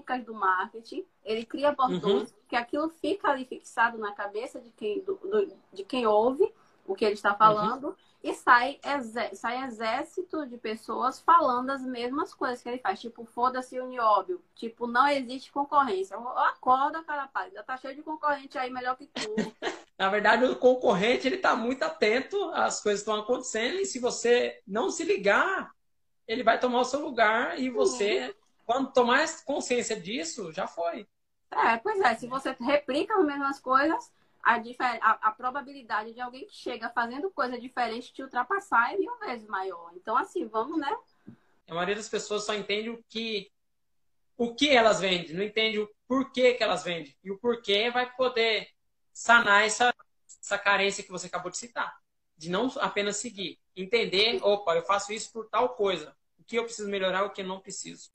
técnicas do marketing, ele cria bordões, uhum. que aquilo fica ali fixado na cabeça de quem, do, do, de quem ouve o que ele está falando. Uhum e sai, sai exército de pessoas falando as mesmas coisas que ele faz. Tipo, foda-se o nióbio. Tipo, não existe concorrência. Acorda, cara pálida. Tá cheio de concorrente aí melhor que tu. Na verdade, o concorrente, ele tá muito atento às coisas que estão acontecendo. E se você não se ligar, ele vai tomar o seu lugar. E você, uhum. Quando tomar consciência disso, já foi. É, pois é. Se você replica as mesmas coisas, a, a, a, probabilidade de alguém que chega fazendo coisa diferente te ultrapassar é mil vezes maior. Então, assim, vamos, né? A maioria das pessoas só entende o que o que elas vendem, não entende o porquê que elas vendem. E o porquê vai poder sanar essa, essa carência que você acabou de citar. De não apenas seguir. Entender, opa, eu faço isso por tal coisa. O que eu preciso melhorar, o que eu não preciso.